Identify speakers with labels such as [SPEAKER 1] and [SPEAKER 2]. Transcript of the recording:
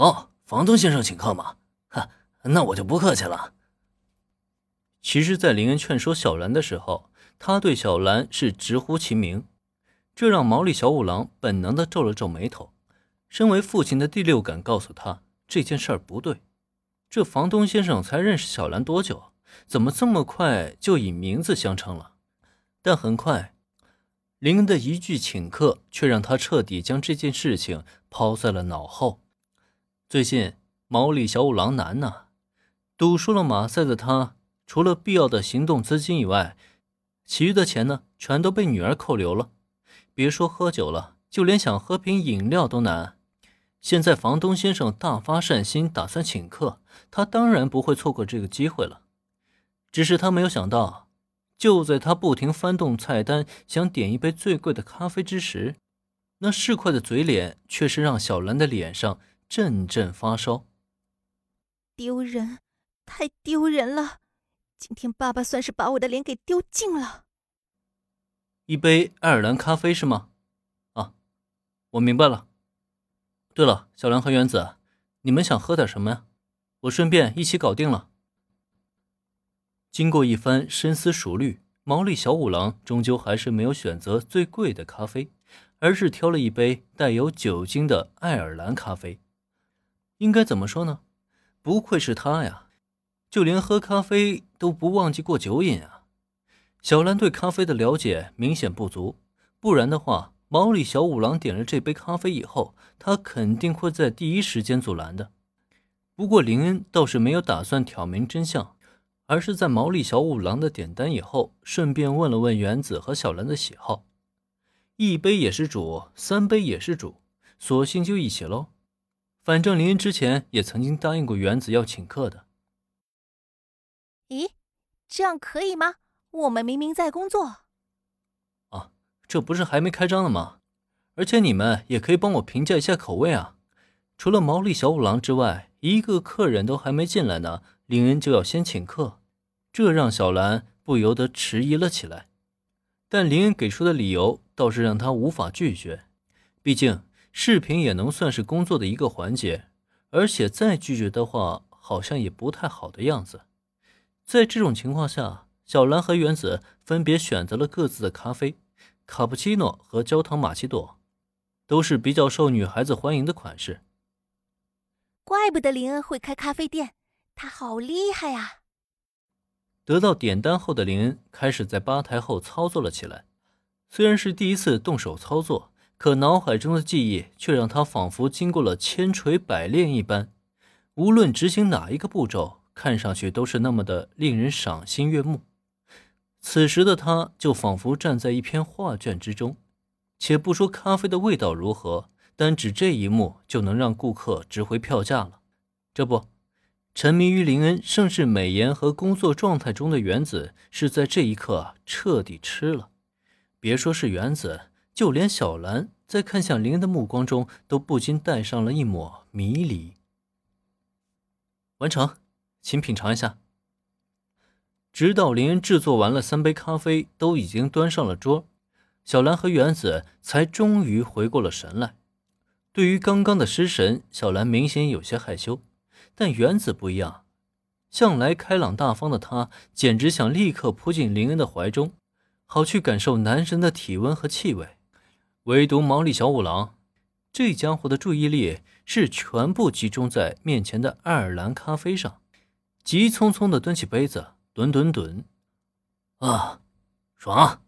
[SPEAKER 1] 哦，房东先生请客嘛，哈，那我就不客气了。
[SPEAKER 2] 其实，在林恩劝说小兰的时候，他对小兰是直呼其名，这让毛利小五郎本能的皱了皱眉头。身为父亲的第六感告诉他这件事儿不对。这房东先生才认识小兰多久？怎么这么快就以名字相称了？但很快，林恩的一句请客却让他彻底将这件事情抛在了脑后。最近毛利小五郎难呐，赌输了马赛的他，除了必要的行动资金以外，其余的钱呢，全都被女儿扣留了。别说喝酒了，就连想喝瓶饮料都难。现在房东先生大发善心，打算请客，他当然不会错过这个机会了。只是他没有想到，就在他不停翻动菜单，想点一杯最贵的咖啡之时，那市侩的嘴脸却是让小兰的脸上。阵阵发烧，
[SPEAKER 3] 丢人，太丢人了！今天爸爸算是把我的脸给丢尽了。
[SPEAKER 2] 一杯爱尔兰咖啡是吗？啊，我明白了。对了，小兰和原子，你们想喝点什么呀？我顺便一起搞定了。经过一番深思熟虑，毛利小五郎终究还是没有选择最贵的咖啡，而是挑了一杯带有酒精的爱尔兰咖啡。应该怎么说呢？不愧是他呀，就连喝咖啡都不忘记过酒瘾啊！小兰对咖啡的了解明显不足，不然的话，毛利小五郎点了这杯咖啡以后，他肯定会在第一时间阻拦的。不过林恩倒是没有打算挑明真相，而是在毛利小五郎的点单以后，顺便问了问原子和小兰的喜好，一杯也是煮，三杯也是煮，索性就一起喽。反正林恩之前也曾经答应过原子要请客的。
[SPEAKER 3] 咦，这样可以吗？我们明明在工作。
[SPEAKER 2] 啊，这不是还没开张呢吗？而且你们也可以帮我评价一下口味啊。除了毛利小五郎之外，一个客人都还没进来呢，林恩就要先请客，这让小兰不由得迟疑了起来。但林恩给出的理由倒是让他无法拒绝，毕竟。视频也能算是工作的一个环节，而且再拒绝的话，好像也不太好的样子。在这种情况下，小兰和原子分别选择了各自的咖啡，卡布奇诺和焦糖玛奇朵，都是比较受女孩子欢迎的款式。
[SPEAKER 3] 怪不得林恩会开咖啡店，他好厉害呀！
[SPEAKER 2] 得到点单后的林恩开始在吧台后操作了起来，虽然是第一次动手操作。可脑海中的记忆却让他仿佛经过了千锤百炼一般，无论执行哪一个步骤，看上去都是那么的令人赏心悦目。此时的他就仿佛站在一篇画卷之中，且不说咖啡的味道如何，单指这一幕就能让顾客值回票价了。这不，沉迷于林恩盛世美颜和工作状态中的原子，是在这一刻彻底吃了。别说是原子。就连小兰在看向林恩的目光中，都不禁带上了一抹迷离。完成，请品尝一下。直到林恩制作完了三杯咖啡，都已经端上了桌，小兰和原子才终于回过了神来。对于刚刚的失神，小兰明显有些害羞，但原子不一样，向来开朗大方的他，简直想立刻扑进林恩的怀中，好去感受男神的体温和气味。唯独毛利小五郎，这家伙的注意力是全部集中在面前的爱尔兰咖啡上，急匆匆的端起杯子，吨吨吨，
[SPEAKER 1] 啊，爽！